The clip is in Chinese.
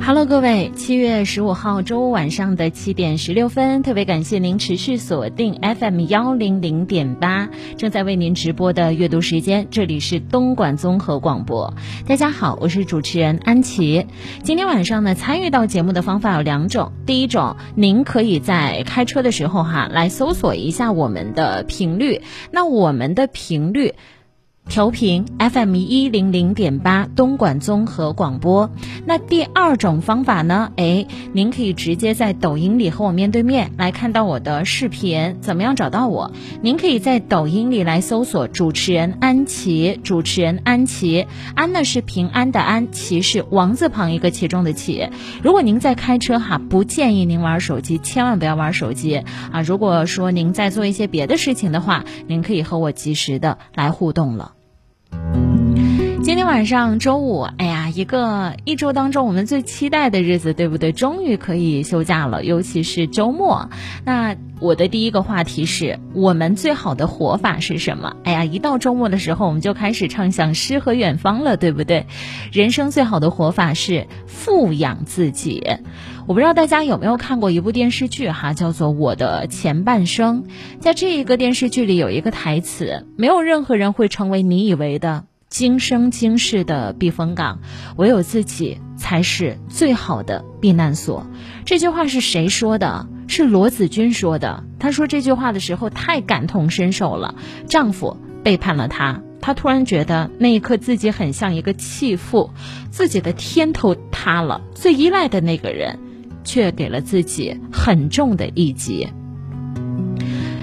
Hello，各位，七月十五号周五晚上的七点十六分，特别感谢您持续锁定 FM 幺零零点八，正在为您直播的阅读时间，这里是东莞综合广播。大家好，我是主持人安琪。今天晚上呢，参与到节目的方法有两种，第一种，您可以在开车的时候哈，来搜索一下我们的频率，那我们的频率。调频 FM 一零零点八，东莞综合广播。那第二种方法呢？哎，您可以直接在抖音里和我面对面来看到我的视频。怎么样找到我？您可以在抖音里来搜索主持人安琪，主持人安琪，安呢是平安的安，琪是王字旁一个其中的琪。如果您在开车哈，不建议您玩手机，千万不要玩手机啊！如果说您在做一些别的事情的话，您可以和我及时的来互动了。今天晚上周五，哎呀，一个一周当中我们最期待的日子，对不对？终于可以休假了，尤其是周末。那我的第一个话题是我们最好的活法是什么？哎呀，一到周末的时候，我们就开始畅想诗和远方了，对不对？人生最好的活法是富养自己。我不知道大家有没有看过一部电视剧哈，叫做《我的前半生》。在这一个电视剧里有一个台词：没有任何人会成为你以为的。今生今世的避风港，唯有自己才是最好的避难所。这句话是谁说的？是罗子君说的。她说这句话的时候太感同身受了。丈夫背叛了她，她突然觉得那一刻自己很像一个弃妇，自己的天都塌了。最依赖的那个人，却给了自己很重的一击。